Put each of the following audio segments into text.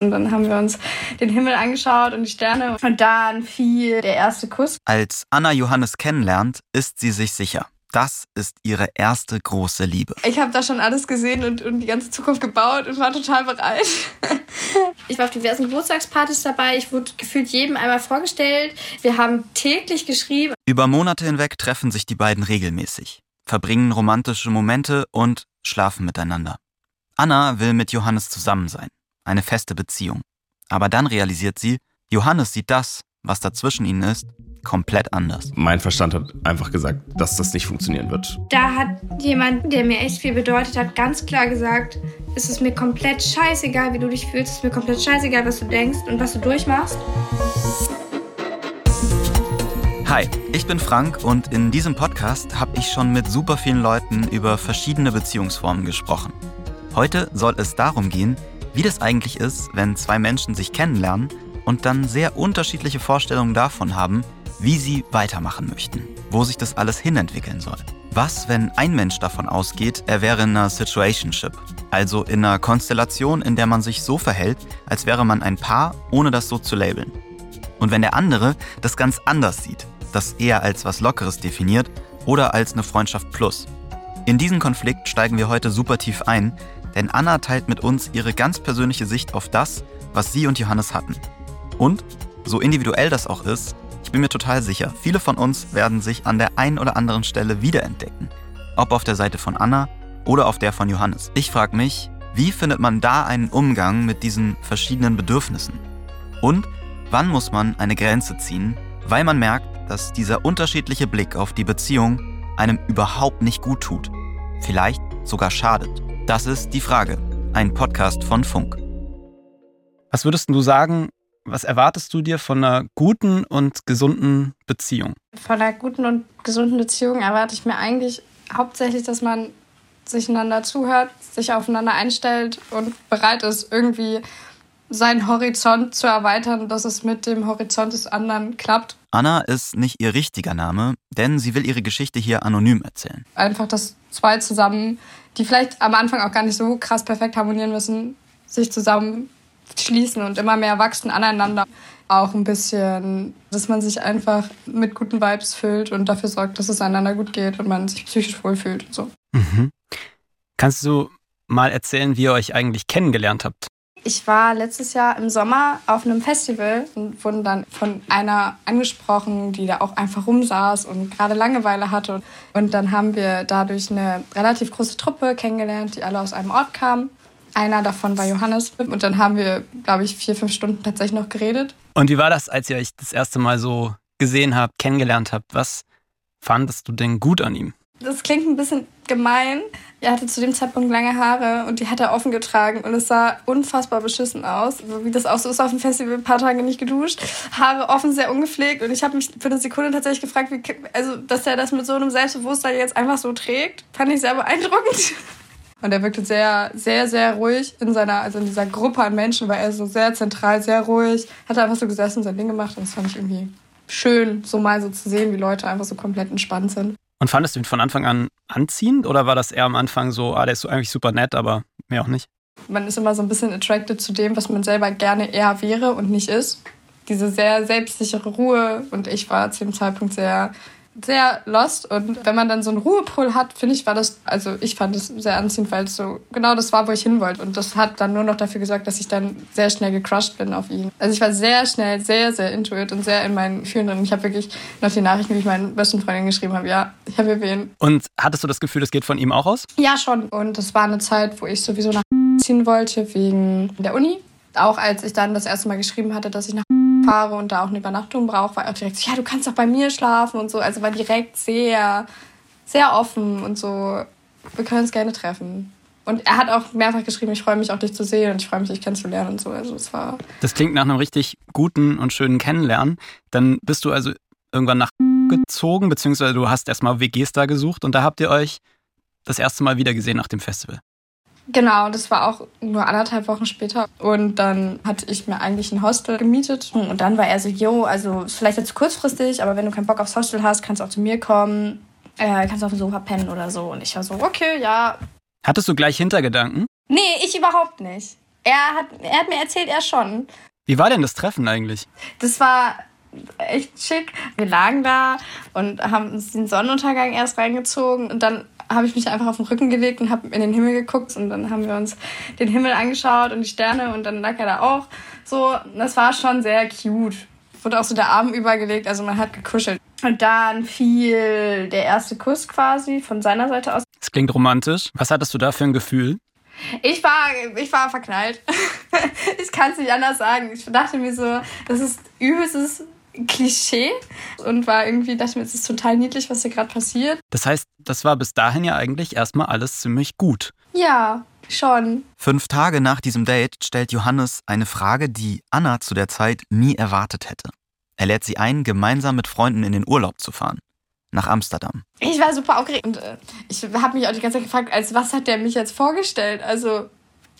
Und dann haben wir uns den Himmel angeschaut und die Sterne. Und dann fiel der erste Kuss. Als Anna Johannes kennenlernt, ist sie sich sicher. Das ist ihre erste große Liebe. Ich habe da schon alles gesehen und, und die ganze Zukunft gebaut und war total bereit. ich war auf diversen Geburtstagspartys dabei. Ich wurde gefühlt jedem einmal vorgestellt. Wir haben täglich geschrieben. Über Monate hinweg treffen sich die beiden regelmäßig, verbringen romantische Momente und schlafen miteinander. Anna will mit Johannes zusammen sein, eine feste Beziehung. Aber dann realisiert sie, Johannes sieht das, was dazwischen ihnen ist, komplett anders. Mein Verstand hat einfach gesagt, dass das nicht funktionieren wird. Da hat jemand, der mir echt viel bedeutet hat, ganz klar gesagt, es ist mir komplett scheißegal, wie du dich fühlst, es ist mir komplett scheißegal, was du denkst und was du durchmachst. Hi, ich bin Frank und in diesem Podcast habe ich schon mit super vielen Leuten über verschiedene Beziehungsformen gesprochen. Heute soll es darum gehen, wie das eigentlich ist, wenn zwei Menschen sich kennenlernen und dann sehr unterschiedliche Vorstellungen davon haben, wie sie weitermachen möchten, wo sich das alles hinentwickeln soll. Was, wenn ein Mensch davon ausgeht, er wäre in einer Situationship, also in einer Konstellation, in der man sich so verhält, als wäre man ein Paar, ohne das so zu labeln. Und wenn der andere das ganz anders sieht, das eher als was Lockeres definiert oder als eine Freundschaft plus. In diesen Konflikt steigen wir heute super tief ein, denn Anna teilt mit uns ihre ganz persönliche Sicht auf das, was sie und Johannes hatten. Und, so individuell das auch ist, ich bin mir total sicher, viele von uns werden sich an der einen oder anderen Stelle wiederentdecken. Ob auf der Seite von Anna oder auf der von Johannes. Ich frage mich, wie findet man da einen Umgang mit diesen verschiedenen Bedürfnissen? Und wann muss man eine Grenze ziehen, weil man merkt, dass dieser unterschiedliche Blick auf die Beziehung einem überhaupt nicht gut tut? Vielleicht sogar schadet. Das ist die Frage. Ein Podcast von Funk. Was würdest du sagen, was erwartest du dir von einer guten und gesunden Beziehung? Von einer guten und gesunden Beziehung erwarte ich mir eigentlich hauptsächlich, dass man sich einander zuhört, sich aufeinander einstellt und bereit ist, irgendwie seinen Horizont zu erweitern, dass es mit dem Horizont des anderen klappt. Anna ist nicht ihr richtiger Name, denn sie will ihre Geschichte hier anonym erzählen. Einfach, dass zwei zusammen, die vielleicht am Anfang auch gar nicht so krass perfekt harmonieren müssen, sich zusammen schließen und immer mehr wachsen aneinander. Auch ein bisschen, dass man sich einfach mit guten Vibes füllt und dafür sorgt, dass es einander gut geht und man sich psychisch wohlfühlt und so. Mhm. Kannst du mal erzählen, wie ihr euch eigentlich kennengelernt habt? Ich war letztes Jahr im Sommer auf einem Festival und wurde dann von einer angesprochen, die da auch einfach rumsaß und gerade Langeweile hatte. Und dann haben wir dadurch eine relativ große Truppe kennengelernt, die alle aus einem Ort kamen. Einer davon war Johannes. Und dann haben wir, glaube ich, vier, fünf Stunden tatsächlich noch geredet. Und wie war das, als ihr euch das erste Mal so gesehen habt, kennengelernt habt? Was fandest du denn gut an ihm? Das klingt ein bisschen gemein. Er hatte zu dem Zeitpunkt lange Haare und die hat er offen getragen und es sah unfassbar beschissen aus. Wie das auch so ist auf dem Festival, ein paar Tage nicht geduscht, Haare offen, sehr ungepflegt und ich habe mich für eine Sekunde tatsächlich gefragt, wie, also, dass er das mit so einem Selbstbewusstsein jetzt einfach so trägt, fand ich sehr beeindruckend. Und er wirkte sehr, sehr, sehr ruhig in seiner, also in dieser Gruppe an Menschen war er so sehr zentral, sehr ruhig, hat einfach so gesessen sein Ding gemacht und das fand ich irgendwie schön, so mal so zu sehen, wie Leute einfach so komplett entspannt sind. Und fandest du ihn von Anfang an anziehend oder war das eher am Anfang so, ah, der ist so eigentlich super nett, aber mehr auch nicht? Man ist immer so ein bisschen attracted zu dem, was man selber gerne eher wäre und nicht ist. Diese sehr selbstsichere Ruhe und ich war zu dem Zeitpunkt sehr sehr lost und wenn man dann so einen Ruhepol hat, finde ich, war das, also ich fand es sehr anziehend, weil es so genau das war, wo ich hin wollte und das hat dann nur noch dafür gesorgt, dass ich dann sehr schnell gecrushed bin auf ihn. Also ich war sehr schnell, sehr, sehr intuit und sehr in meinen Gefühlen drin. Ich habe wirklich noch die Nachrichten, wie ich meinen besten Freundin geschrieben habe, ja, ich habe wen. Und hattest du das Gefühl, das geht von ihm auch aus? Ja, schon. Und das war eine Zeit, wo ich sowieso nach ziehen wollte wegen der Uni. Auch als ich dann das erste Mal geschrieben hatte, dass ich nach fahre und da auch eine Übernachtung brauche, war er auch direkt so, ja, du kannst doch bei mir schlafen und so. Also war direkt sehr, sehr offen und so, wir können uns gerne treffen. Und er hat auch mehrfach geschrieben, ich freue mich auch dich zu sehen und ich freue mich, dich kennenzulernen und so. Also es war. Das klingt nach einem richtig guten und schönen Kennenlernen. Dann bist du also irgendwann nach gezogen, beziehungsweise du hast erstmal WGs da gesucht und da habt ihr euch das erste Mal wieder gesehen nach dem Festival. Genau, das war auch nur anderthalb Wochen später. Und dann hatte ich mir eigentlich ein Hostel gemietet. Und dann war er so, jo, also vielleicht jetzt kurzfristig, aber wenn du keinen Bock aufs Hostel hast, kannst du auch zu mir kommen. Äh, kannst auf dem Sofa pennen oder so. Und ich war so, okay, ja. Hattest du gleich Hintergedanken? Nee, ich überhaupt nicht. Er hat, er hat mir erzählt, er schon. Wie war denn das Treffen eigentlich? Das war echt schick. Wir lagen da und haben uns den Sonnenuntergang erst reingezogen und dann habe ich mich einfach auf den Rücken gelegt und habe in den Himmel geguckt und dann haben wir uns den Himmel angeschaut und die Sterne und dann lag er da auch. So, das war schon sehr cute. Wurde auch so der Arm übergelegt, also man hat gekuschelt. Und dann fiel der erste Kuss quasi von seiner Seite aus. Das klingt romantisch. Was hattest du da für ein Gefühl? Ich war, ich war verknallt. ich kann es nicht anders sagen. Ich dachte mir so, das ist übelstes Klischee und war irgendwie, dachte mir, es ist total niedlich, was hier gerade passiert. Das heißt, das war bis dahin ja eigentlich erstmal alles ziemlich gut. Ja, schon. Fünf Tage nach diesem Date stellt Johannes eine Frage, die Anna zu der Zeit nie erwartet hätte. Er lädt sie ein, gemeinsam mit Freunden in den Urlaub zu fahren. Nach Amsterdam. Ich war super aufgeregt und äh, ich habe mich auch die ganze Zeit gefragt, als was hat der mich jetzt vorgestellt? Also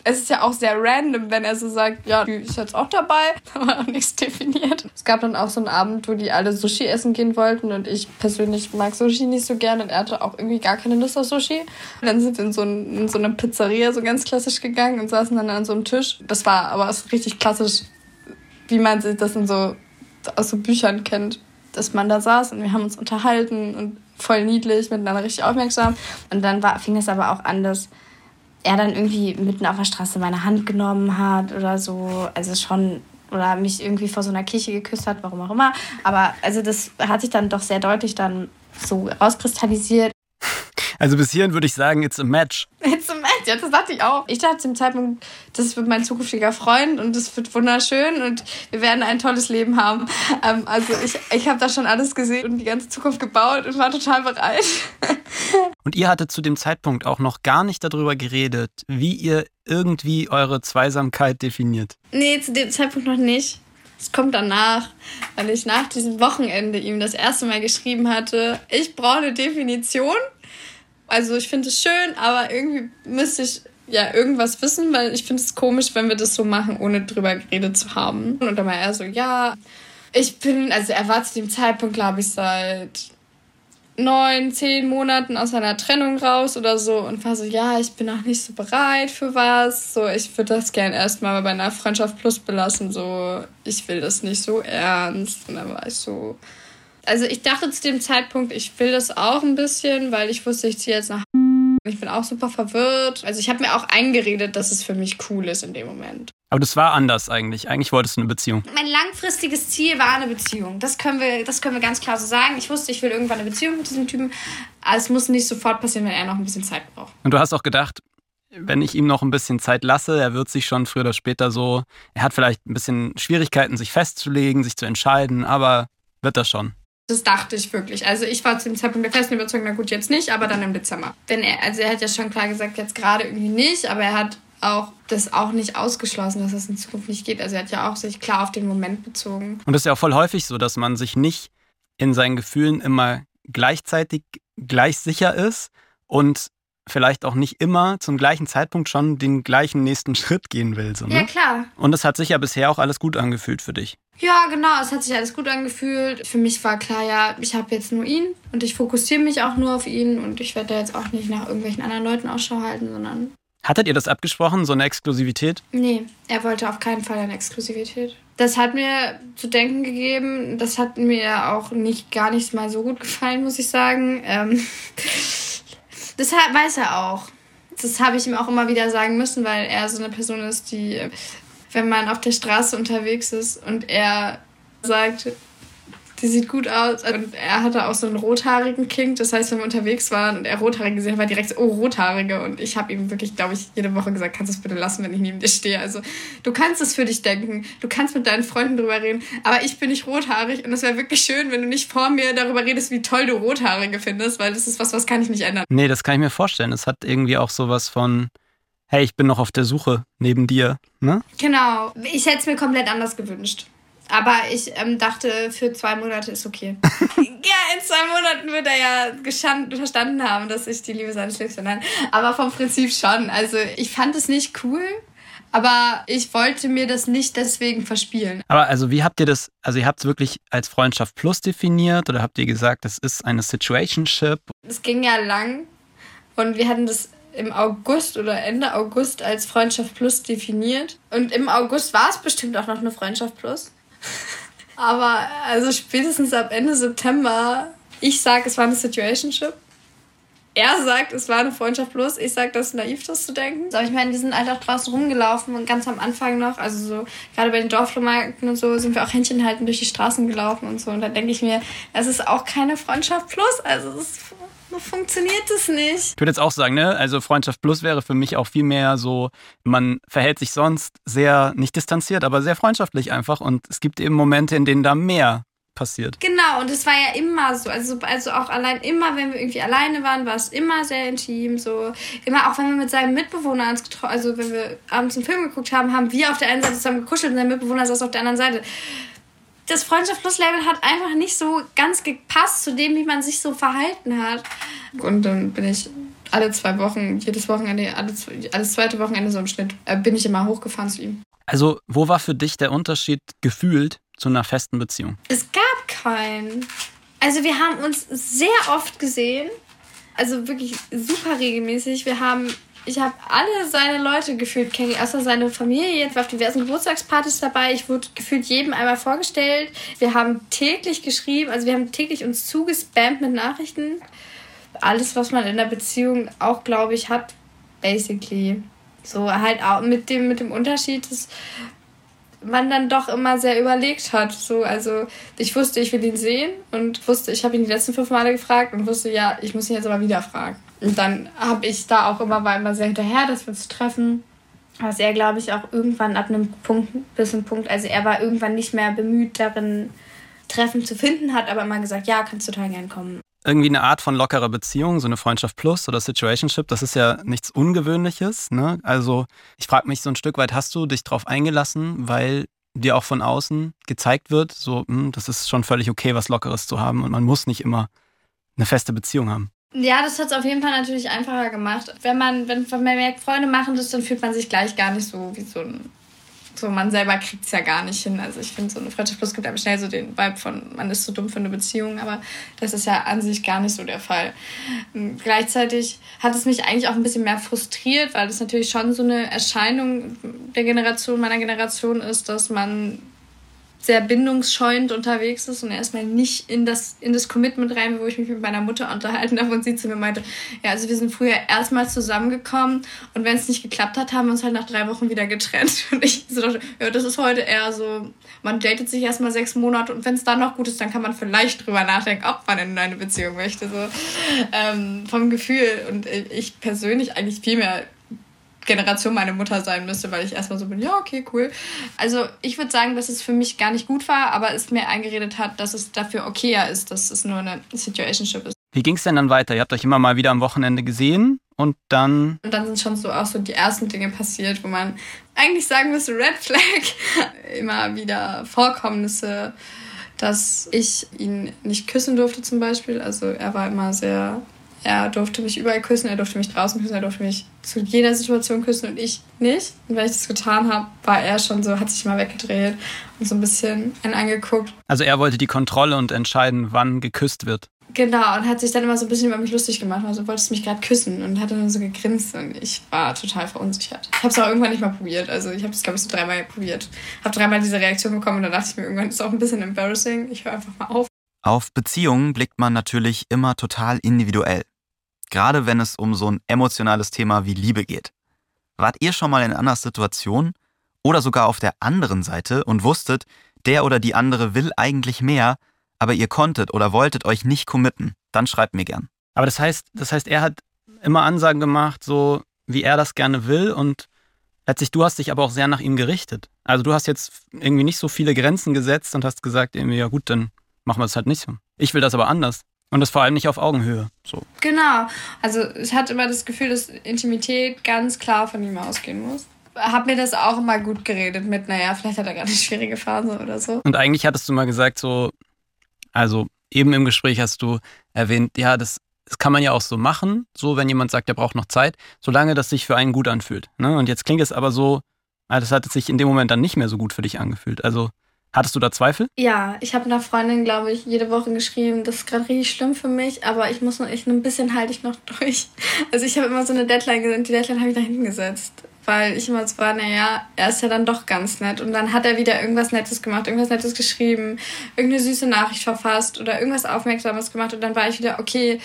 es ist ja auch sehr random, wenn er so sagt, ja, die ist jetzt auch dabei, aber auch nichts definiert. Es gab dann auch so einen Abend, wo die alle Sushi essen gehen wollten und ich persönlich mag Sushi nicht so gern und er hatte auch irgendwie gar keine Lust auf Sushi. Und dann sind wir in so, ein, in so eine Pizzeria so ganz klassisch gegangen und saßen dann an so einem Tisch. Das war aber richtig klassisch, wie man sich das in so aus so Büchern kennt, dass man da saß und wir haben uns unterhalten und voll niedlich, miteinander richtig aufmerksam. Und dann war, fing es aber auch an, dass er dann irgendwie mitten auf der Straße meine Hand genommen hat oder so. Also schon, oder mich irgendwie vor so einer Kirche geküsst hat, warum auch immer. Aber also das hat sich dann doch sehr deutlich dann so rauskristallisiert. Also bis hierhin würde ich sagen, it's a match. It's a match, ja, das dachte ich auch. Ich dachte zum Zeitpunkt, das wird mein zukünftiger Freund und das wird wunderschön und wir werden ein tolles Leben haben. Ähm, also ich, ich habe da schon alles gesehen und die ganze Zukunft gebaut und war total bereit. Und ihr hattet zu dem Zeitpunkt auch noch gar nicht darüber geredet, wie ihr irgendwie eure Zweisamkeit definiert. Nee, zu dem Zeitpunkt noch nicht. Es kommt danach, weil ich nach diesem Wochenende ihm das erste Mal geschrieben hatte, ich brauche eine Definition. Also ich finde es schön, aber irgendwie müsste ich ja irgendwas wissen, weil ich finde es komisch, wenn wir das so machen, ohne drüber geredet zu haben. Und dann war er so, ja, ich bin, also er war zu dem Zeitpunkt, glaube ich, seit neun, zehn Monaten aus einer Trennung raus oder so und war so, ja, ich bin noch nicht so bereit für was. So, ich würde das gern erstmal bei einer Freundschaft plus belassen. So, ich will das nicht so ernst. Und dann war ich so. Also ich dachte zu dem Zeitpunkt, ich will das auch ein bisschen, weil ich wusste, ich ziehe jetzt nach ich bin auch super verwirrt. Also ich habe mir auch eingeredet, dass es für mich cool ist in dem Moment. Aber das war anders eigentlich. Eigentlich wolltest du eine Beziehung. Mein langfristiges Ziel war eine Beziehung. Das können wir, das können wir ganz klar so sagen. Ich wusste, ich will irgendwann eine Beziehung mit diesem Typen. Aber es muss nicht sofort passieren, wenn er noch ein bisschen Zeit braucht. Und du hast auch gedacht, wenn ich ihm noch ein bisschen Zeit lasse, er wird sich schon früher oder später so, er hat vielleicht ein bisschen Schwierigkeiten, sich festzulegen, sich zu entscheiden, aber wird das schon. Das dachte ich wirklich. Also ich war zu dem Zeitpunkt der festen Überzeugung, na gut, jetzt nicht, aber dann im Dezember. Denn er, also er hat ja schon klar gesagt, jetzt gerade irgendwie nicht, aber er hat auch das auch nicht ausgeschlossen, dass das in Zukunft nicht geht. Also er hat ja auch sich klar auf den Moment bezogen. Und das ist ja auch voll häufig so, dass man sich nicht in seinen Gefühlen immer gleichzeitig gleich sicher ist und vielleicht auch nicht immer zum gleichen Zeitpunkt schon den gleichen nächsten Schritt gehen will. So, ne? Ja, klar. Und es hat sich ja bisher auch alles gut angefühlt für dich. Ja, genau, es hat sich alles gut angefühlt. Für mich war klar, ja, ich habe jetzt nur ihn und ich fokussiere mich auch nur auf ihn und ich werde da jetzt auch nicht nach irgendwelchen anderen Leuten Ausschau halten, sondern. Hattet ihr das abgesprochen, so eine Exklusivität? Nee, er wollte auf keinen Fall eine Exklusivität. Das hat mir zu denken gegeben. Das hat mir auch nicht gar nicht mal so gut gefallen, muss ich sagen. Ähm das weiß er auch. Das habe ich ihm auch immer wieder sagen müssen, weil er so eine Person ist, die wenn man auf der Straße unterwegs ist und er sagt, die sieht gut aus. Und er hatte auch so einen rothaarigen King. Das heißt, wenn wir unterwegs waren und er rothaarig gesehen hat, war direkt so, oh, rothaarige. Und ich habe ihm wirklich, glaube ich, jede Woche gesagt, kannst du es bitte lassen, wenn ich neben dir stehe. Also du kannst es für dich denken. Du kannst mit deinen Freunden drüber reden. Aber ich bin nicht rothaarig. Und es wäre wirklich schön, wenn du nicht vor mir darüber redest, wie toll du Rothaarige findest. Weil das ist was, was kann ich nicht ändern. Nee, das kann ich mir vorstellen. Es hat irgendwie auch sowas von hey, ich bin noch auf der Suche neben dir, ne? Genau. Ich hätte es mir komplett anders gewünscht. Aber ich ähm, dachte, für zwei Monate ist okay. ja, in zwei Monaten wird er ja verstanden haben, dass ich die Liebe seines Lebens bin. Aber vom Prinzip schon. Also ich fand es nicht cool, aber ich wollte mir das nicht deswegen verspielen. Aber also wie habt ihr das, also ihr habt es wirklich als Freundschaft plus definiert oder habt ihr gesagt, das ist eine Situationship? Es ging ja lang und wir hatten das im August oder Ende August als Freundschaft Plus definiert. Und im August war es bestimmt auch noch eine Freundschaft Plus. Aber also spätestens ab Ende September, ich sage, es war eine Situationship. Er sagt, es war eine Freundschaft plus. Ich sage, das ist naiv, das zu denken. Aber ich meine, wir sind halt auch draußen rumgelaufen und ganz am Anfang noch, also so, gerade bei den Dorflohmärkten und so, sind wir auch Händchen halten durch die Straßen gelaufen und so. Und da denke ich mir, es ist auch keine Freundschaft plus. Also es so funktioniert es nicht. Ich würde jetzt auch sagen, ne, also Freundschaft Plus wäre für mich auch viel mehr so, man verhält sich sonst sehr, nicht distanziert, aber sehr freundschaftlich einfach. Und es gibt eben Momente, in denen da mehr passiert. Genau, und es war ja immer so. Also, also auch allein immer, wenn wir irgendwie alleine waren, war es immer sehr intim. So immer auch wenn wir mit seinem Mitbewohner uns getroffen, also wenn wir abends einen Film geguckt haben, haben wir auf der einen Seite zusammen gekuschelt und sein Mitbewohner saß auf der anderen Seite. Das Freundschaft Plus Label hat einfach nicht so ganz gepasst zu dem, wie man sich so verhalten hat. Und dann bin ich alle zwei Wochen, jedes Wochenende, alles, alles zweite Wochenende so im Schnitt, äh, bin ich immer hochgefahren zu ihm. Also, wo war für dich der Unterschied gefühlt zu einer festen Beziehung? Es gab keinen. Also wir haben uns sehr oft gesehen. Also wirklich super regelmäßig. Wir haben, ich habe alle seine Leute gefühlt kennen, außer seine Familie. Jetzt war auf diversen Geburtstagspartys dabei. Ich wurde gefühlt jedem einmal vorgestellt. Wir haben täglich geschrieben, also wir haben täglich uns zugespammt mit Nachrichten. Alles, was man in der Beziehung auch, glaube ich, hat, basically. So halt auch mit dem, mit dem Unterschied, dass man dann doch immer sehr überlegt hat. So, also ich wusste, ich will ihn sehen und wusste, ich habe ihn die letzten fünf Male gefragt und wusste, ja, ich muss ihn jetzt aber wieder fragen. Und dann habe ich da auch immer, war immer sehr hinterher, dass wir uns treffen. Was er, glaube ich, auch irgendwann ab einem Punkt, bis einem Punkt, also er war irgendwann nicht mehr bemüht darin, Treffen zu finden, hat aber immer gesagt, ja, kannst total gern kommen irgendwie eine Art von lockerer Beziehung, so eine Freundschaft plus oder Situationship, das ist ja nichts Ungewöhnliches. Ne? Also ich frage mich so ein Stück weit, hast du dich darauf eingelassen, weil dir auch von außen gezeigt wird, so, hm, das ist schon völlig okay, was Lockeres zu haben und man muss nicht immer eine feste Beziehung haben. Ja, das hat es auf jeden Fall natürlich einfacher gemacht. Wenn man, wenn, man merkt, Freunde machen das, dann fühlt man sich gleich gar nicht so wie so ein so man selber kriegt es ja gar nicht hin. Also ich finde, so eine Freundschaft plus gibt einem schnell so den Vibe von, man ist so dumm für eine Beziehung, aber das ist ja an sich gar nicht so der Fall. Und gleichzeitig hat es mich eigentlich auch ein bisschen mehr frustriert, weil das natürlich schon so eine Erscheinung der Generation, meiner Generation ist, dass man sehr bindungsscheuend unterwegs ist und erstmal nicht in das, in das Commitment rein, wo ich mich mit meiner Mutter unterhalten habe und sie zu mir meinte, ja, also wir sind früher erstmal zusammengekommen und wenn es nicht geklappt hat, haben wir uns halt nach drei Wochen wieder getrennt. Und ich so dachte, ja, das ist heute eher so, man datet sich erstmal sechs Monate und wenn es dann noch gut ist, dann kann man vielleicht drüber nachdenken, ob man in eine Beziehung möchte. So ähm, vom Gefühl. Und ich persönlich eigentlich viel mehr Generation meine Mutter sein müsste, weil ich erstmal so bin, ja, okay, cool. Also ich würde sagen, dass es für mich gar nicht gut war, aber es mir eingeredet hat, dass es dafür okayer ist, dass es nur eine Situationship ist. Wie ging es denn dann weiter? Ihr habt euch immer mal wieder am Wochenende gesehen und dann. Und dann sind schon so auch so die ersten Dinge passiert, wo man eigentlich sagen müsste, Red Flag. immer wieder Vorkommnisse, dass ich ihn nicht küssen durfte zum Beispiel. Also er war immer sehr er durfte mich überall küssen, er durfte mich draußen küssen, er durfte mich zu jeder Situation küssen und ich nicht. Und wenn ich das getan habe, war er schon so, hat sich mal weggedreht und so ein bisschen einen angeguckt. Also er wollte die Kontrolle und entscheiden, wann geküsst wird. Genau, und hat sich dann immer so ein bisschen über mich lustig gemacht. Also wolltest du mich gerade küssen und hat dann so gegrinst und ich war total verunsichert. Ich habe es auch irgendwann nicht mal probiert. Also ich habe es, glaube ich, so dreimal probiert. Habe dreimal diese Reaktion bekommen und dann dachte ich mir, irgendwann ist es auch ein bisschen embarrassing. Ich höre einfach mal auf. Auf Beziehungen blickt man natürlich immer total individuell. Gerade wenn es um so ein emotionales Thema wie Liebe geht. Wart ihr schon mal in einer Situation oder sogar auf der anderen Seite und wusstet, der oder die andere will eigentlich mehr, aber ihr konntet oder wolltet euch nicht committen? Dann schreibt mir gern. Aber das heißt, das heißt, er hat immer Ansagen gemacht, so wie er das gerne will und letztlich du hast dich aber auch sehr nach ihm gerichtet. Also du hast jetzt irgendwie nicht so viele Grenzen gesetzt und hast gesagt, irgendwie, ja gut, dann machen wir es halt nicht so. Ich will das aber anders. Und das vor allem nicht auf Augenhöhe. So. Genau. Also ich hatte immer das Gefühl, dass Intimität ganz klar von ihm ausgehen muss. Hab mir das auch immer gut geredet mit, naja, vielleicht hat er gerade eine schwierige Phase oder so. Und eigentlich hattest du mal gesagt, so, also eben im Gespräch hast du erwähnt, ja, das, das kann man ja auch so machen, so wenn jemand sagt, er braucht noch Zeit, solange das sich für einen gut anfühlt. Ne? Und jetzt klingt es aber so, das hat sich in dem Moment dann nicht mehr so gut für dich angefühlt. Also Hattest du da Zweifel? Ja, ich habe einer Freundin, glaube ich, jede Woche geschrieben, das ist gerade richtig schlimm für mich, aber ich muss noch, ich, ein bisschen halte ich noch durch. Also ich habe immer so eine Deadline gesetzt, die Deadline habe ich da hinten gesetzt. Weil ich immer so war, naja, er ist ja dann doch ganz nett. Und dann hat er wieder irgendwas Nettes gemacht, irgendwas Nettes geschrieben, irgendeine süße Nachricht verfasst oder irgendwas Aufmerksames gemacht. Und dann war ich wieder, okay,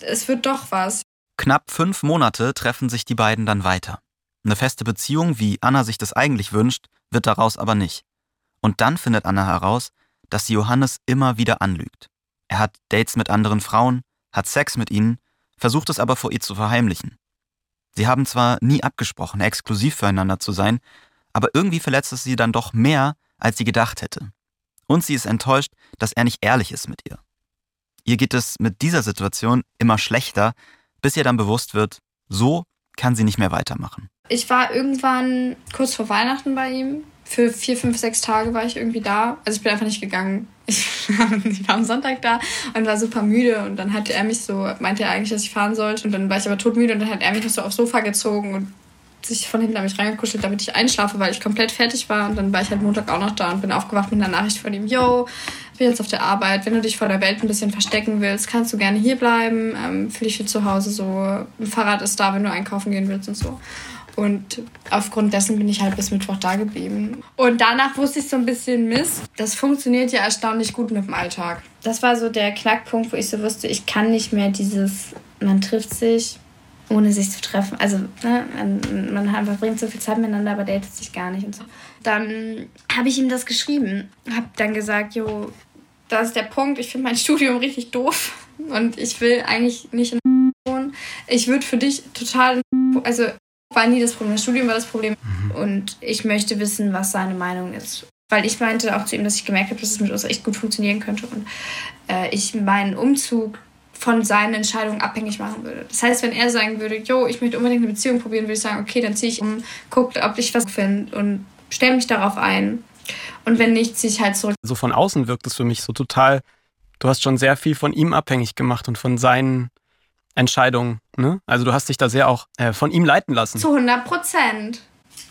es wird doch was. Knapp fünf Monate treffen sich die beiden dann weiter. Eine feste Beziehung, wie Anna sich das eigentlich wünscht, wird daraus aber nicht. Und dann findet Anna heraus, dass sie Johannes immer wieder anlügt. Er hat Dates mit anderen Frauen, hat Sex mit ihnen, versucht es aber vor ihr zu verheimlichen. Sie haben zwar nie abgesprochen, exklusiv füreinander zu sein, aber irgendwie verletzt es sie dann doch mehr, als sie gedacht hätte. Und sie ist enttäuscht, dass er nicht ehrlich ist mit ihr. Ihr geht es mit dieser Situation immer schlechter, bis ihr dann bewusst wird, so kann sie nicht mehr weitermachen. Ich war irgendwann kurz vor Weihnachten bei ihm für vier, fünf, sechs Tage war ich irgendwie da. Also ich bin einfach nicht gegangen. Ich, war am Sonntag da und war super müde. Und dann hatte er mich so, meinte er eigentlich, dass ich fahren sollte. Und dann war ich aber totmüde und dann hat er mich noch so aufs Sofa gezogen und sich von hinten an mich reingekuschelt, damit ich einschlafe, weil ich komplett fertig war. Und dann war ich halt Montag auch noch da und bin aufgewacht mit einer Nachricht von ihm, yo, ich bin jetzt auf der Arbeit, wenn du dich vor der Welt ein bisschen verstecken willst, kannst du gerne hier bleiben, ähm, fühle dich für zu Hause so, ein Fahrrad ist da, wenn du einkaufen gehen willst und so. Und aufgrund dessen bin ich halt bis Mittwoch da geblieben. Und danach wusste ich so ein bisschen Mist. Das funktioniert ja erstaunlich gut mit dem Alltag. Das war so der Knackpunkt, wo ich so wusste, ich kann nicht mehr dieses, man trifft sich, ohne sich zu treffen. Also ne, man, man verbringt so viel Zeit miteinander, aber datet sich gar nicht und so. Dann habe ich ihm das geschrieben. Habe dann gesagt, jo, das ist der Punkt. Ich finde mein Studium richtig doof und ich will eigentlich nicht in wohnen. Ich würde für dich total, also war nie das Problem. Das Studium war das Problem. Mhm. Und ich möchte wissen, was seine Meinung ist. Weil ich meinte auch zu ihm, dass ich gemerkt habe, dass es mit uns echt gut funktionieren könnte. Und äh, ich meinen Umzug von seinen Entscheidungen abhängig machen würde. Das heißt, wenn er sagen würde, jo, ich möchte unbedingt eine Beziehung probieren, würde ich sagen, okay, dann ziehe ich um, gucke, ob ich was finde und stelle mich darauf ein. Und wenn nicht, ziehe ich halt zurück. So von außen wirkt es für mich so total, du hast schon sehr viel von ihm abhängig gemacht und von seinen Entscheidung. Ne? Also du hast dich da sehr auch äh, von ihm leiten lassen. Zu 100 Prozent.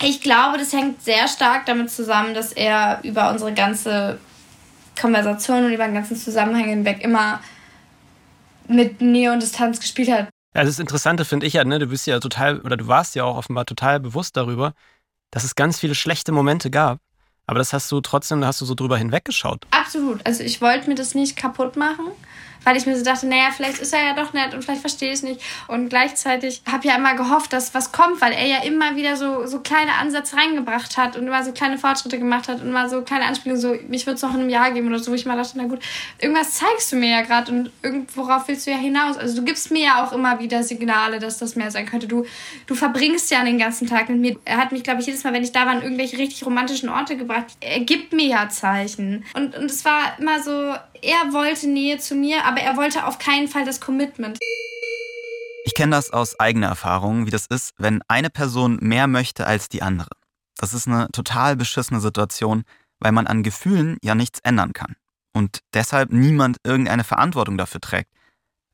Ich glaube, das hängt sehr stark damit zusammen, dass er über unsere ganze Konversation und über den ganzen Zusammenhang hinweg immer mit Nähe und Distanz gespielt hat. Ja, das Interessante finde ich ja, ne, du bist ja total, oder du warst ja auch offenbar total bewusst darüber, dass es ganz viele schlechte Momente gab. Aber das hast du trotzdem, da hast du so drüber hinweggeschaut. Absolut. Also ich wollte mir das nicht kaputt machen weil ich mir so dachte, naja, vielleicht ist er ja doch nett und vielleicht verstehe ich es nicht. Und gleichzeitig habe ich ja immer gehofft, dass was kommt, weil er ja immer wieder so, so kleine Ansätze reingebracht hat und immer so kleine Fortschritte gemacht hat und immer so kleine Anspielungen, so, mich wird es noch in einem Jahr geben oder so, wo ich mal dachte, na gut, irgendwas zeigst du mir ja gerade und worauf willst du ja hinaus? Also du gibst mir ja auch immer wieder Signale, dass das mehr sein könnte. Du, du verbringst ja den ganzen Tag mit mir. Er hat mich, glaube ich, jedes Mal, wenn ich da war, an irgendwelche richtig romantischen Orte gebracht. Er gibt mir ja Zeichen. Und, und es war immer so, er wollte Nähe zu mir, aber er wollte auf keinen Fall das Commitment. Ich kenne das aus eigener Erfahrung, wie das ist, wenn eine Person mehr möchte als die andere. Das ist eine total beschissene Situation, weil man an Gefühlen ja nichts ändern kann und deshalb niemand irgendeine Verantwortung dafür trägt.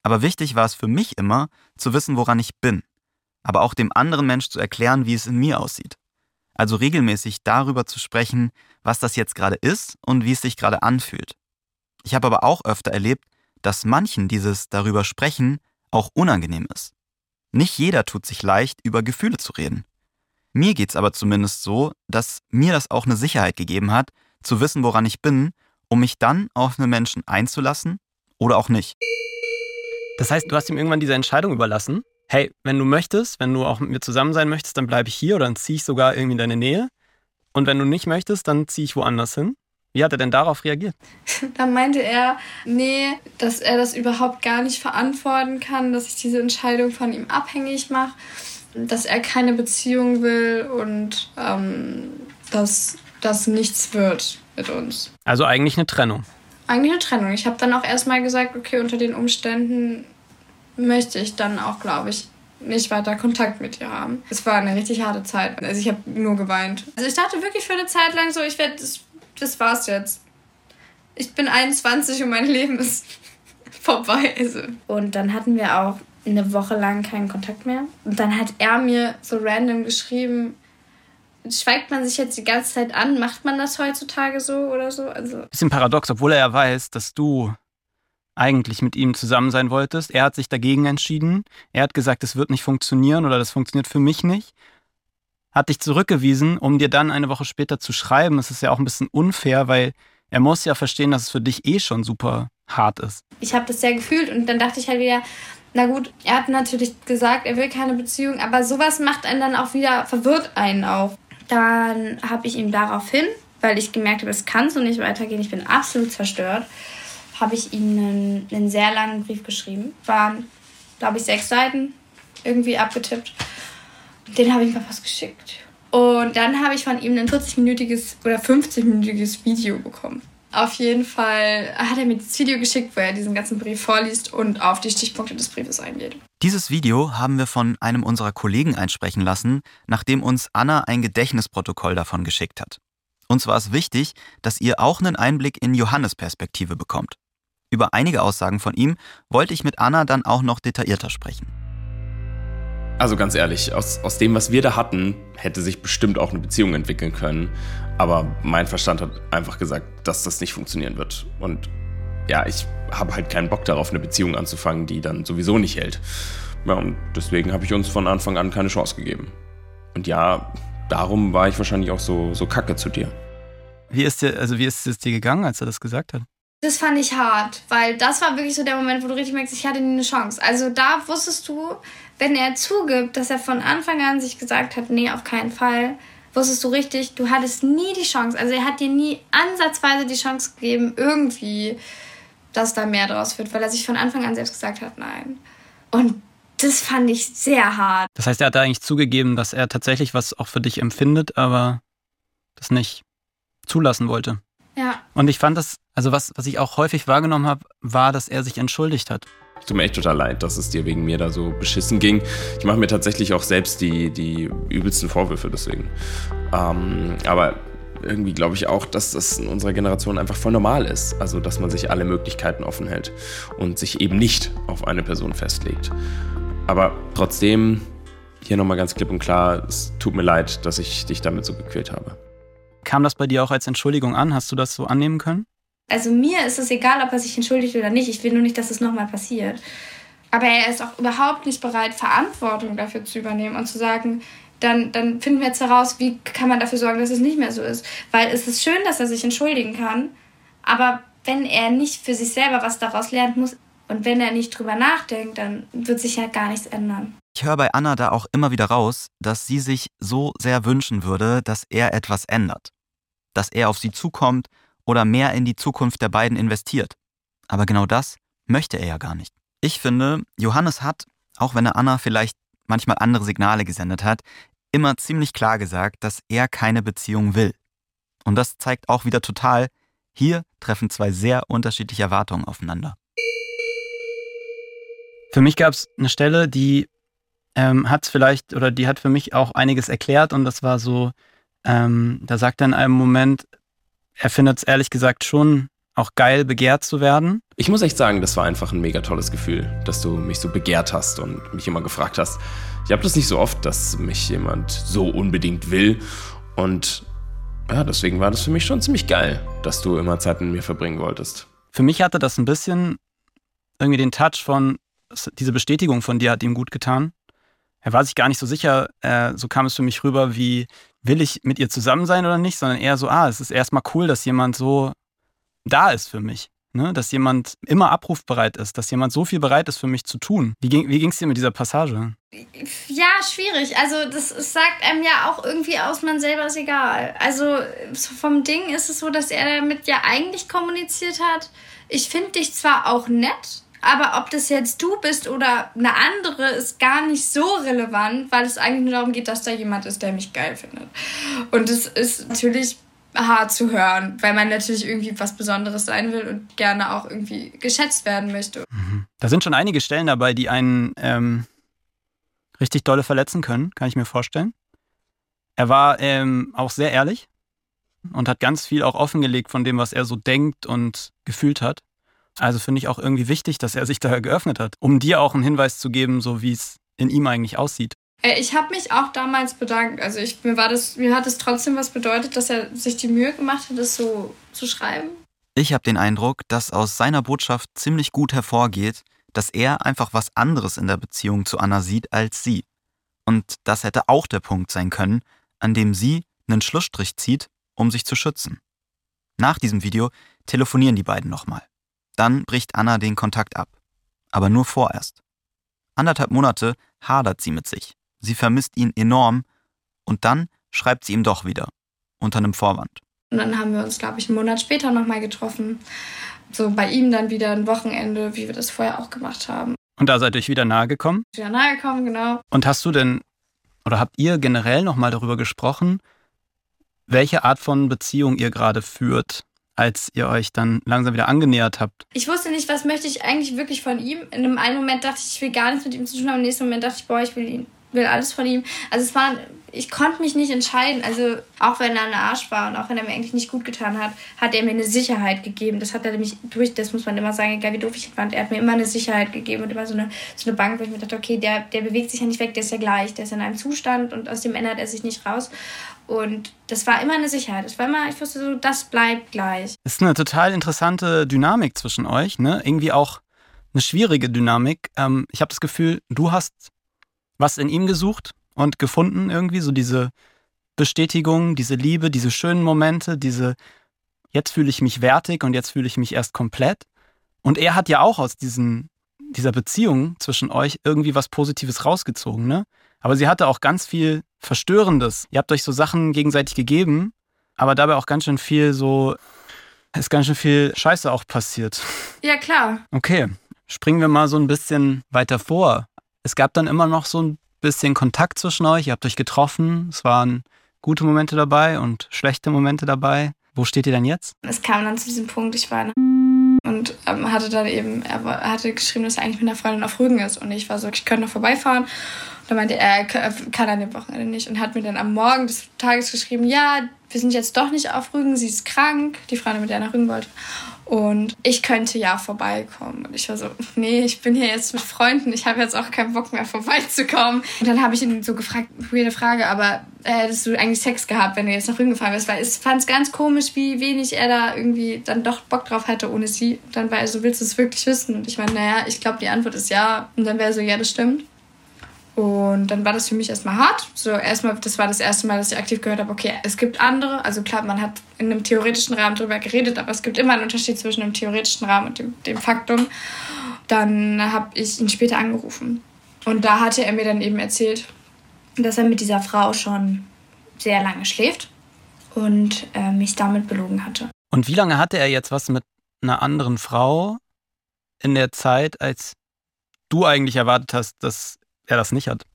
Aber wichtig war es für mich immer, zu wissen, woran ich bin, aber auch dem anderen Mensch zu erklären, wie es in mir aussieht. Also regelmäßig darüber zu sprechen, was das jetzt gerade ist und wie es sich gerade anfühlt. Ich habe aber auch öfter erlebt, dass manchen dieses darüber sprechen auch unangenehm ist. Nicht jeder tut sich leicht, über Gefühle zu reden. Mir geht's aber zumindest so, dass mir das auch eine Sicherheit gegeben hat, zu wissen, woran ich bin, um mich dann auf einen Menschen einzulassen oder auch nicht. Das heißt, du hast ihm irgendwann diese Entscheidung überlassen. Hey, wenn du möchtest, wenn du auch mit mir zusammen sein möchtest, dann bleibe ich hier oder dann ziehe ich sogar irgendwie in deine Nähe. Und wenn du nicht möchtest, dann ziehe ich woanders hin. Wie hat er denn darauf reagiert? Da meinte er, nee, dass er das überhaupt gar nicht verantworten kann, dass ich diese Entscheidung von ihm abhängig mache, dass er keine Beziehung will und ähm, dass das nichts wird mit uns. Also eigentlich eine Trennung. Eigentlich eine Trennung. Ich habe dann auch erstmal gesagt, okay, unter den Umständen möchte ich dann auch, glaube ich, nicht weiter Kontakt mit ihr haben. Es war eine richtig harte Zeit. Also ich habe nur geweint. Also ich dachte wirklich für eine Zeit lang so, ich werde das war's jetzt. Ich bin 21 und mein Leben ist vorbei. Also. Und dann hatten wir auch eine Woche lang keinen Kontakt mehr. Und dann hat er mir so random geschrieben, schweigt man sich jetzt die ganze Zeit an? Macht man das heutzutage so oder so? Also Bisschen paradox, obwohl er ja weiß, dass du eigentlich mit ihm zusammen sein wolltest. Er hat sich dagegen entschieden. Er hat gesagt, es wird nicht funktionieren oder das funktioniert für mich nicht. Hat dich zurückgewiesen, um dir dann eine Woche später zu schreiben. Das ist ja auch ein bisschen unfair, weil er muss ja verstehen, dass es für dich eh schon super hart ist. ich habe das sehr gefühlt und dann dachte ich halt wieder, na gut, er hat natürlich gesagt, er will keine Beziehung, aber sowas macht einen dann auch wieder, verwirrt einen auch. Dann habe ich ihm daraufhin, weil ich gemerkt habe, es kann so nicht weitergehen, ich bin absolut zerstört, habe ich ihm einen, einen sehr langen Brief geschrieben. Waren, glaube ich, sechs Seiten irgendwie abgetippt. Den habe ich mal was geschickt. Und dann habe ich von ihm ein 40-minütiges oder 50-minütiges Video bekommen. Auf jeden Fall hat er mir das Video geschickt, wo er diesen ganzen Brief vorliest und auf die Stichpunkte des Briefes eingeht. Dieses Video haben wir von einem unserer Kollegen einsprechen lassen, nachdem uns Anna ein Gedächtnisprotokoll davon geschickt hat. Uns war es wichtig, dass ihr auch einen Einblick in Johannes Perspektive bekommt. Über einige Aussagen von ihm wollte ich mit Anna dann auch noch detaillierter sprechen. Also ganz ehrlich, aus, aus dem, was wir da hatten, hätte sich bestimmt auch eine Beziehung entwickeln können. Aber mein Verstand hat einfach gesagt, dass das nicht funktionieren wird. Und ja, ich habe halt keinen Bock darauf, eine Beziehung anzufangen, die dann sowieso nicht hält. Ja, und deswegen habe ich uns von Anfang an keine Chance gegeben. Und ja, darum war ich wahrscheinlich auch so, so kacke zu dir. Wie ist dir, also wie ist es dir gegangen, als er das gesagt hat? Das fand ich hart, weil das war wirklich so der Moment, wo du richtig merkst, ich hatte nie eine Chance. Also da wusstest du, wenn er zugibt, dass er von Anfang an sich gesagt hat, nee, auf keinen Fall, wusstest du richtig, du hattest nie die Chance. Also er hat dir nie ansatzweise die Chance gegeben, irgendwie, dass da mehr draus wird, weil er sich von Anfang an selbst gesagt hat, nein. Und das fand ich sehr hart. Das heißt, er hat da eigentlich zugegeben, dass er tatsächlich was auch für dich empfindet, aber das nicht zulassen wollte. Ja. Und ich fand das, also was, was ich auch häufig wahrgenommen habe, war, dass er sich entschuldigt hat. Tut mir echt total leid, dass es dir wegen mir da so beschissen ging. Ich mache mir tatsächlich auch selbst die, die übelsten Vorwürfe deswegen. Ähm, aber irgendwie glaube ich auch, dass das in unserer Generation einfach voll normal ist. Also, dass man sich alle Möglichkeiten offen hält und sich eben nicht auf eine Person festlegt. Aber trotzdem, hier nochmal ganz klipp und klar, es tut mir leid, dass ich dich damit so gequält habe. Kam das bei dir auch als Entschuldigung an? Hast du das so annehmen können? Also mir ist es egal, ob er sich entschuldigt oder nicht. Ich will nur nicht, dass es nochmal passiert. Aber er ist auch überhaupt nicht bereit, Verantwortung dafür zu übernehmen und zu sagen, dann, dann finden wir jetzt heraus, wie kann man dafür sorgen, dass es nicht mehr so ist. Weil es ist schön, dass er sich entschuldigen kann, aber wenn er nicht für sich selber was daraus lernt muss und wenn er nicht drüber nachdenkt, dann wird sich halt gar nichts ändern. Ich höre bei Anna da auch immer wieder raus, dass sie sich so sehr wünschen würde, dass er etwas ändert. Dass er auf sie zukommt oder mehr in die Zukunft der beiden investiert. Aber genau das möchte er ja gar nicht. Ich finde, Johannes hat, auch wenn er Anna vielleicht manchmal andere Signale gesendet hat, immer ziemlich klar gesagt, dass er keine Beziehung will. Und das zeigt auch wieder total, hier treffen zwei sehr unterschiedliche Erwartungen aufeinander. Für mich gab es eine Stelle, die ähm, hat vielleicht oder die hat für mich auch einiges erklärt und das war so, ähm, da sagt er in einem Moment, er findet es ehrlich gesagt schon auch geil, begehrt zu werden. Ich muss echt sagen, das war einfach ein mega tolles Gefühl, dass du mich so begehrt hast und mich immer gefragt hast. Ich habe das nicht so oft, dass mich jemand so unbedingt will. Und ja, deswegen war das für mich schon ziemlich geil, dass du immer Zeit mit mir verbringen wolltest. Für mich hatte das ein bisschen irgendwie den Touch von, diese Bestätigung von dir hat ihm gut getan. Er war sich gar nicht so sicher, äh, so kam es für mich rüber, wie will ich mit ihr zusammen sein oder nicht, sondern eher so, ah, es ist erstmal cool, dass jemand so da ist für mich. Ne? Dass jemand immer abrufbereit ist, dass jemand so viel bereit ist für mich zu tun. Wie ging es dir mit dieser Passage? Ja, schwierig. Also das, sagt einem ja auch irgendwie aus, man selber ist egal. Also vom Ding ist es so, dass er damit ja eigentlich kommuniziert hat, ich finde dich zwar auch nett, aber ob das jetzt du bist oder eine andere, ist gar nicht so relevant, weil es eigentlich nur darum geht, dass da jemand ist, der mich geil findet. Und es ist natürlich hart zu hören, weil man natürlich irgendwie was Besonderes sein will und gerne auch irgendwie geschätzt werden möchte. Mhm. Da sind schon einige Stellen dabei, die einen ähm, richtig dolle verletzen können, kann ich mir vorstellen. Er war ähm, auch sehr ehrlich und hat ganz viel auch offengelegt von dem, was er so denkt und gefühlt hat. Also finde ich auch irgendwie wichtig, dass er sich da geöffnet hat, um dir auch einen Hinweis zu geben, so wie es in ihm eigentlich aussieht. Äh, ich habe mich auch damals bedankt. Also ich, mir, war das, mir hat es trotzdem was bedeutet, dass er sich die Mühe gemacht hat, das so zu schreiben. Ich habe den Eindruck, dass aus seiner Botschaft ziemlich gut hervorgeht, dass er einfach was anderes in der Beziehung zu Anna sieht als sie. Und das hätte auch der Punkt sein können, an dem sie einen Schlussstrich zieht, um sich zu schützen. Nach diesem Video telefonieren die beiden nochmal. Dann bricht Anna den Kontakt ab. Aber nur vorerst. Anderthalb Monate hadert sie mit sich. Sie vermisst ihn enorm und dann schreibt sie ihm doch wieder. Unter einem Vorwand. Und dann haben wir uns, glaube ich, einen Monat später nochmal getroffen. So bei ihm dann wieder ein Wochenende, wie wir das vorher auch gemacht haben. Und da seid ihr euch wieder nahe gekommen? Wieder nahe gekommen, genau. Und hast du denn, oder habt ihr generell nochmal darüber gesprochen, welche Art von Beziehung ihr gerade führt, als ihr euch dann langsam wieder angenähert habt? Ich wusste nicht, was möchte ich eigentlich wirklich von ihm. In einem einen Moment dachte ich, ich will gar nichts mit ihm zu tun haben. Im nächsten Moment dachte ich, boah, ich will ihn will alles von ihm. Also es war, ich konnte mich nicht entscheiden. Also auch wenn er ein Arsch war und auch wenn er mir eigentlich nicht gut getan hat, hat er mir eine Sicherheit gegeben. Das hat er nämlich durch, das muss man immer sagen, egal wie doof ich fand, er hat mir immer eine Sicherheit gegeben und immer so eine, so eine Bank, wo ich mir dachte, okay, der, der bewegt sich ja nicht weg, der ist ja gleich, der ist in einem Zustand und aus dem ändert er sich nicht raus. Und das war immer eine Sicherheit. Das war immer, ich wusste so, das bleibt gleich. Es ist eine total interessante Dynamik zwischen euch, ne? Irgendwie auch eine schwierige Dynamik. Ähm, ich habe das Gefühl, du hast was in ihm gesucht und gefunden irgendwie, so diese Bestätigung, diese Liebe, diese schönen Momente, diese jetzt fühle ich mich wertig und jetzt fühle ich mich erst komplett. Und er hat ja auch aus diesen, dieser Beziehung zwischen euch irgendwie was Positives rausgezogen, ne? Aber sie hatte auch ganz viel Verstörendes. Ihr habt euch so Sachen gegenseitig gegeben, aber dabei auch ganz schön viel so, ist ganz schön viel Scheiße auch passiert. Ja, klar. Okay, springen wir mal so ein bisschen weiter vor. Es gab dann immer noch so ein bisschen Kontakt zwischen euch. Ihr habt euch getroffen. Es waren gute Momente dabei und schlechte Momente dabei. Wo steht ihr denn jetzt? Es kam dann zu diesem Punkt, ich war und ähm, hatte dann eben, er, hatte geschrieben, dass er eigentlich mit einer Freundin auf Rügen ist. Und ich war so, ich könnte noch vorbeifahren. Und dann meinte er, er kann an dem Wochenende nicht. Und hat mir dann am Morgen des Tages geschrieben, ja, wir sind jetzt doch nicht auf Rügen, sie ist krank, die Freundin, mit der er nach Rügen wollte. Und ich könnte ja vorbeikommen. Und ich war so, nee, ich bin hier jetzt mit Freunden, ich habe jetzt auch keinen Bock mehr vorbeizukommen. Und dann habe ich ihn so gefragt, weirde Frage, aber äh, hättest du eigentlich Sex gehabt, wenn du jetzt nach Rügen gefahren wärst? Weil ich fand es ganz komisch, wie wenig er da irgendwie dann doch Bock drauf hatte ohne sie. Und dann war er so, willst du es wirklich wissen? Und ich meine, naja, ich glaube, die Antwort ist ja. Und dann wäre er so, ja, das stimmt. Und dann war das für mich erstmal hart. So erstmal, das war das erste Mal, dass ich aktiv gehört habe, okay, es gibt andere. Also klar, man hat in einem theoretischen Rahmen drüber geredet, aber es gibt immer einen Unterschied zwischen einem theoretischen Rahmen und dem, dem Faktum. Dann habe ich ihn später angerufen. Und da hatte er mir dann eben erzählt, dass er mit dieser Frau schon sehr lange schläft und äh, mich damit belogen hatte. Und wie lange hatte er jetzt was mit einer anderen Frau in der Zeit, als du eigentlich erwartet hast, dass er das nicht hat.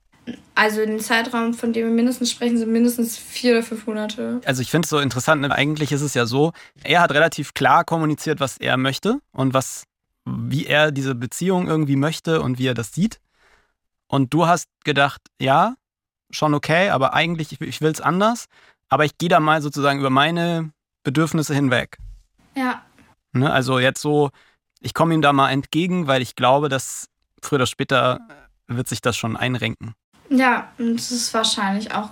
Also den Zeitraum, von dem wir mindestens sprechen, sind mindestens vier oder fünf Monate. Also ich finde es so interessant, ne? eigentlich ist es ja so, er hat relativ klar kommuniziert, was er möchte und was, wie er diese Beziehung irgendwie möchte und wie er das sieht. Und du hast gedacht, ja, schon okay, aber eigentlich, ich, ich will es anders, aber ich gehe da mal sozusagen über meine Bedürfnisse hinweg. Ja. Ne? Also jetzt so, ich komme ihm da mal entgegen, weil ich glaube, dass früher oder später wird sich das schon einrenken. Ja, und das ist wahrscheinlich auch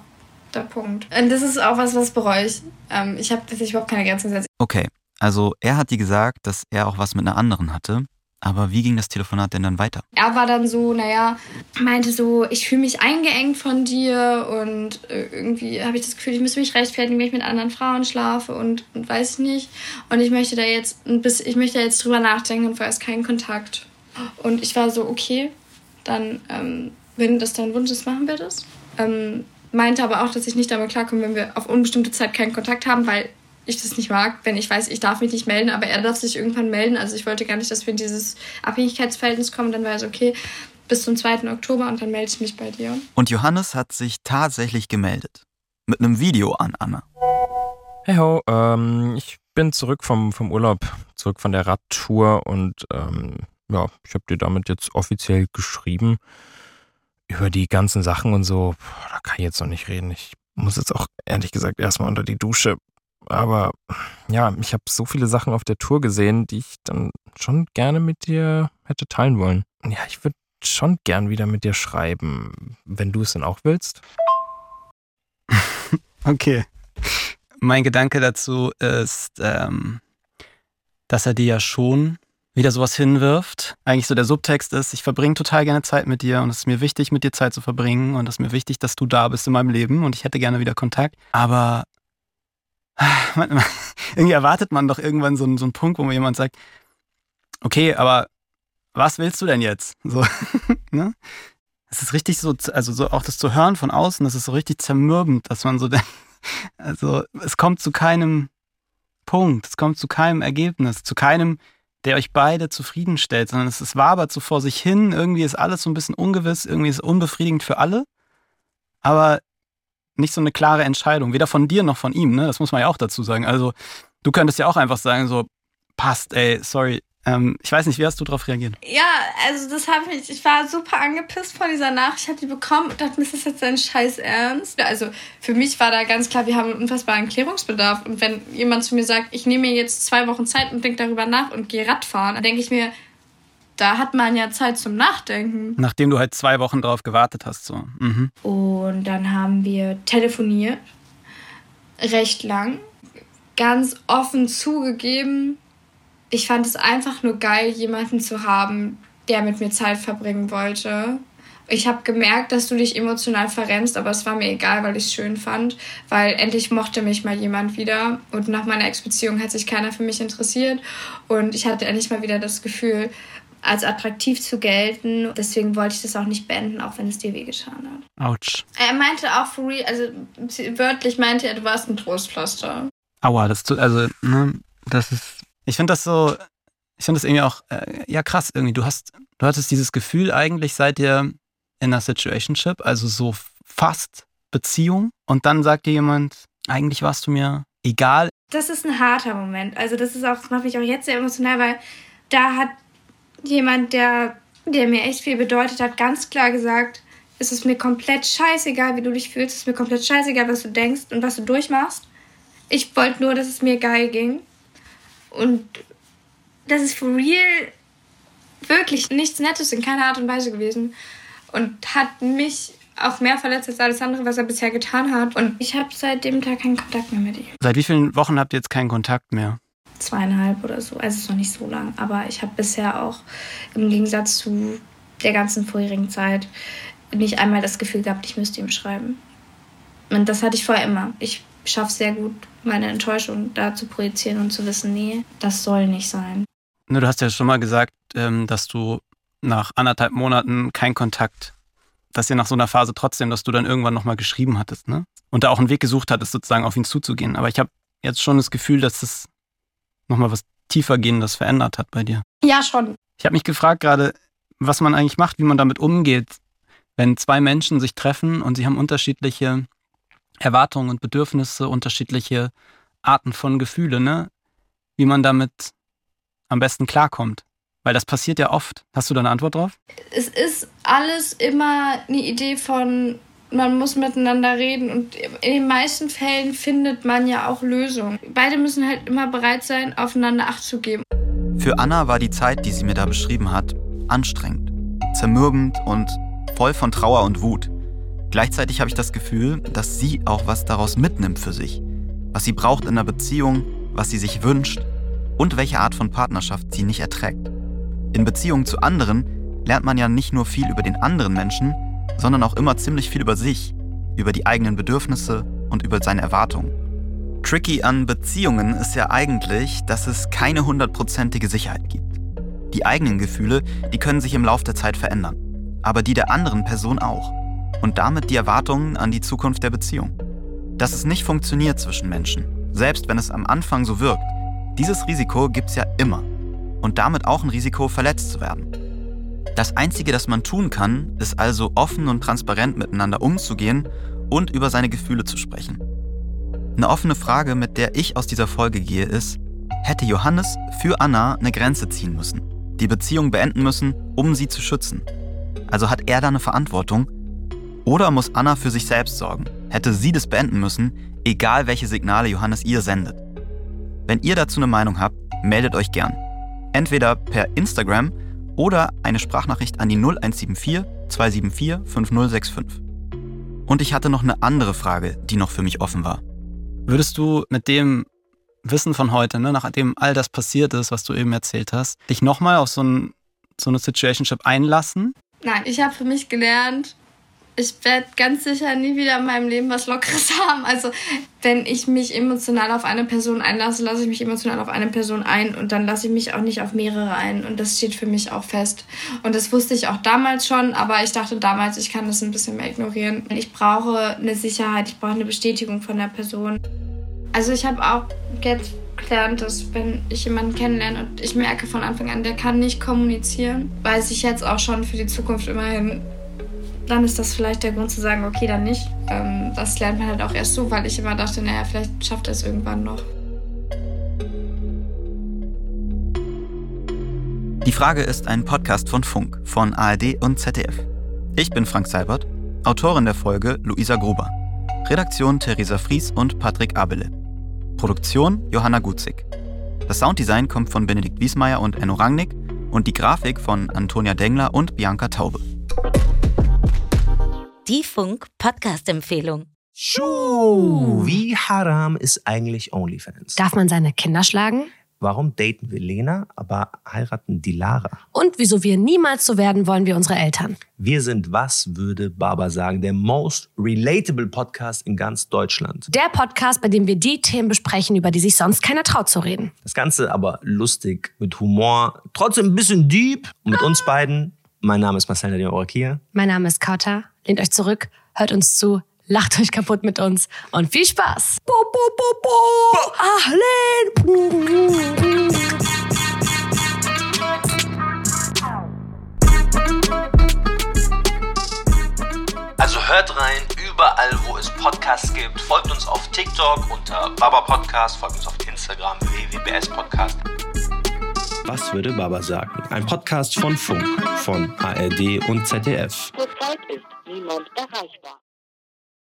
der Punkt. Und das ist auch was, was bereue ich. Ähm, ich habe tatsächlich überhaupt keine Grenzen gesetzt. Okay, also er hat dir gesagt, dass er auch was mit einer anderen hatte. Aber wie ging das Telefonat denn dann weiter? Er war dann so, naja, meinte so, ich fühle mich eingeengt von dir und äh, irgendwie habe ich das Gefühl, ich müsste mich rechtfertigen, wenn ich mit anderen Frauen schlafe und, und weiß ich nicht. Und ich möchte da jetzt, bis, ich möchte da jetzt drüber nachdenken und vorerst keinen Kontakt. Und ich war so, okay, dann, ähm, wenn das dein Wunsch ist, machen wir das. Ähm, meinte aber auch, dass ich nicht damit klarkomme, wenn wir auf unbestimmte Zeit keinen Kontakt haben, weil ich das nicht mag, wenn ich weiß, ich darf mich nicht melden, aber er darf sich irgendwann melden. Also ich wollte gar nicht, dass wir in dieses Abhängigkeitsverhältnis kommen. Dann war es okay, bis zum 2. Oktober und dann melde ich mich bei dir. Und Johannes hat sich tatsächlich gemeldet. Mit einem Video an Anna. Hey ho, ähm, ich bin zurück vom, vom Urlaub, zurück von der Radtour und ähm, ja, ich habe dir damit jetzt offiziell geschrieben. Über die ganzen Sachen und so, boah, da kann ich jetzt noch nicht reden. Ich muss jetzt auch ehrlich gesagt erstmal unter die Dusche. Aber ja, ich habe so viele Sachen auf der Tour gesehen, die ich dann schon gerne mit dir hätte teilen wollen. Ja, ich würde schon gern wieder mit dir schreiben, wenn du es denn auch willst. okay. Mein Gedanke dazu ist, ähm, dass er dir ja schon wieder sowas hinwirft. Eigentlich so der Subtext ist, ich verbringe total gerne Zeit mit dir und es ist mir wichtig, mit dir Zeit zu verbringen und es ist mir wichtig, dass du da bist in meinem Leben und ich hätte gerne wieder Kontakt. Aber irgendwie erwartet man doch irgendwann so einen, so einen Punkt, wo mir jemand sagt, okay, aber was willst du denn jetzt? So, ne? Es ist richtig so, also so auch das zu hören von außen, das ist so richtig zermürbend, dass man so denkt, also es kommt zu keinem Punkt, es kommt zu keinem Ergebnis, zu keinem, der euch beide zufriedenstellt, sondern es, wabert so vor sich hin, irgendwie ist alles so ein bisschen ungewiss, irgendwie ist es unbefriedigend für alle, aber nicht so eine klare Entscheidung, weder von dir noch von ihm, ne? Das muss man ja auch dazu sagen. Also, du könntest ja auch einfach sagen, so, passt, ey, sorry, ähm, ich weiß nicht, wie hast du darauf reagiert? Ja, also das habe ich, ich war super angepisst von dieser Nachricht. Ich habe die bekommen und dachte, ist das jetzt dein Scheiß Ernst? Also für mich war da ganz klar, wir haben einen unfassbaren Klärungsbedarf. Und wenn jemand zu mir sagt, ich nehme mir jetzt zwei Wochen Zeit und denke darüber nach und gehe Radfahren, dann denke ich mir, da hat man ja Zeit zum Nachdenken. Nachdem du halt zwei Wochen drauf gewartet hast, so. Mhm. Und dann haben wir telefoniert, recht lang, ganz offen zugegeben, ich fand es einfach nur geil, jemanden zu haben, der mit mir Zeit verbringen wollte. Ich habe gemerkt, dass du dich emotional verrennst, aber es war mir egal, weil ich es schön fand, weil endlich mochte mich mal jemand wieder und nach meiner Ex-Beziehung hat sich keiner für mich interessiert und ich hatte endlich mal wieder das Gefühl, als attraktiv zu gelten. Deswegen wollte ich das auch nicht beenden, auch wenn es dir wehgetan hat. Autsch. Er meinte auch for real, also wörtlich meinte er, du warst ein Trostpflaster. Aua, das tut, also, ne, das ist ich finde das so, ich finde das irgendwie auch, äh, ja krass irgendwie. Du hast, du hattest dieses Gefühl eigentlich seit ihr in einer Situationship, also so fast Beziehung und dann sagt dir jemand, eigentlich warst du mir egal. Das ist ein harter Moment. Also das ist auch, das macht mich auch jetzt sehr emotional, weil da hat jemand, der, der mir echt viel bedeutet hat, ganz klar gesagt, es ist mir komplett scheißegal, wie du dich fühlst, es ist mir komplett scheißegal, was du denkst und was du durchmachst. Ich wollte nur, dass es mir geil ging. Und das ist for real wirklich nichts Nettes in keiner Art und Weise gewesen. Und hat mich auch mehr verletzt als alles andere, was er bisher getan hat. Und ich habe seit dem Tag keinen Kontakt mehr mit ihm. Seit wie vielen Wochen habt ihr jetzt keinen Kontakt mehr? Zweieinhalb oder so. Also es ist noch nicht so lang. Aber ich habe bisher auch im Gegensatz zu der ganzen vorherigen Zeit nicht einmal das Gefühl gehabt, ich müsste ihm schreiben. Und das hatte ich vorher immer. Ich schaffe sehr gut, meine Enttäuschung da zu projizieren und zu wissen, nee, das soll nicht sein. Du hast ja schon mal gesagt, ähm, dass du nach anderthalb Monaten keinen Kontakt, dass ihr nach so einer Phase trotzdem, dass du dann irgendwann nochmal geschrieben hattest, ne? Und da auch einen Weg gesucht hattest, sozusagen auf ihn zuzugehen. Aber ich habe jetzt schon das Gefühl, dass das nochmal was tiefergehendes verändert hat bei dir. Ja, schon. Ich habe mich gefragt gerade, was man eigentlich macht, wie man damit umgeht, wenn zwei Menschen sich treffen und sie haben unterschiedliche Erwartungen und Bedürfnisse, unterschiedliche Arten von Gefühle, ne? Wie man damit am besten klarkommt. Weil das passiert ja oft. Hast du da eine Antwort drauf? Es ist alles immer eine Idee von, man muss miteinander reden und in den meisten Fällen findet man ja auch Lösungen. Beide müssen halt immer bereit sein, aufeinander Acht zu geben. Für Anna war die Zeit, die sie mir da beschrieben hat, anstrengend, zermürbend und voll von Trauer und Wut. Gleichzeitig habe ich das Gefühl, dass sie auch was daraus mitnimmt für sich. Was sie braucht in einer Beziehung, was sie sich wünscht und welche Art von Partnerschaft sie nicht erträgt. In Beziehungen zu anderen lernt man ja nicht nur viel über den anderen Menschen, sondern auch immer ziemlich viel über sich, über die eigenen Bedürfnisse und über seine Erwartungen. Tricky an Beziehungen ist ja eigentlich, dass es keine hundertprozentige Sicherheit gibt. Die eigenen Gefühle, die können sich im Laufe der Zeit verändern, aber die der anderen Person auch und damit die Erwartungen an die Zukunft der Beziehung. Dass es nicht funktioniert zwischen Menschen, selbst wenn es am Anfang so wirkt, dieses Risiko gibt es ja immer und damit auch ein Risiko, verletzt zu werden. Das Einzige, das man tun kann, ist also offen und transparent miteinander umzugehen und über seine Gefühle zu sprechen. Eine offene Frage, mit der ich aus dieser Folge gehe, ist, hätte Johannes für Anna eine Grenze ziehen müssen, die Beziehung beenden müssen, um sie zu schützen? Also hat er da eine Verantwortung oder muss Anna für sich selbst sorgen? Hätte sie das beenden müssen, egal welche Signale Johannes ihr sendet? Wenn ihr dazu eine Meinung habt, meldet euch gern. Entweder per Instagram oder eine Sprachnachricht an die 0174 274 5065. Und ich hatte noch eine andere Frage, die noch für mich offen war. Würdest du mit dem Wissen von heute, ne, nachdem all das passiert ist, was du eben erzählt hast, dich nochmal auf so, ein, so eine Situationship einlassen? Nein, ich habe für mich gelernt, ich werde ganz sicher nie wieder in meinem Leben was Lockeres haben. Also, wenn ich mich emotional auf eine Person einlasse, lasse ich mich emotional auf eine Person ein und dann lasse ich mich auch nicht auf mehrere ein. Und das steht für mich auch fest. Und das wusste ich auch damals schon, aber ich dachte damals, ich kann das ein bisschen mehr ignorieren. Ich brauche eine Sicherheit, ich brauche eine Bestätigung von der Person. Also, ich habe auch jetzt gelernt, dass wenn ich jemanden kennenlerne und ich merke von Anfang an, der kann nicht kommunizieren, weiß ich jetzt auch schon für die Zukunft immerhin, dann ist das vielleicht der Grund zu sagen, okay, dann nicht. Ähm, das lernt man halt auch erst so, weil ich immer dachte, naja, vielleicht schafft er es irgendwann noch. Die Frage ist ein Podcast von Funk, von ARD und ZDF. Ich bin Frank Seibert, Autorin der Folge Luisa Gruber. Redaktion Theresa Fries und Patrick Abele. Produktion Johanna Gutzig. Das Sounddesign kommt von Benedikt Wiesmeier und Enno Rangnick und die Grafik von Antonia Dengler und Bianca Taube. Die Funk-Podcast-Empfehlung. Schuh, wie haram ist eigentlich OnlyFans? Darf man seine Kinder schlagen? Warum daten wir Lena, aber heiraten die Lara? Und wieso wir niemals so werden wollen wie unsere Eltern? Wir sind, was würde Baba sagen, der most relatable Podcast in ganz Deutschland. Der Podcast, bei dem wir die Themen besprechen, über die sich sonst keiner traut zu reden. Das Ganze aber lustig, mit Humor, trotzdem ein bisschen deep. Und mit uns beiden, mein Name ist Marcel Nadim Orakia. Mein Name ist Kauta. Lehnt euch zurück, hört uns zu, lacht euch kaputt mit uns und viel Spaß. Bo, bo, bo, bo. Ahlen. Also hört rein, überall wo es Podcasts gibt. Folgt uns auf TikTok unter Baba Podcast, folgt uns auf Instagram www.bs Podcast. Was würde Baba sagen? Ein Podcast von Funk, von ARD und ZDF. Zurzeit ist niemand erreichbar.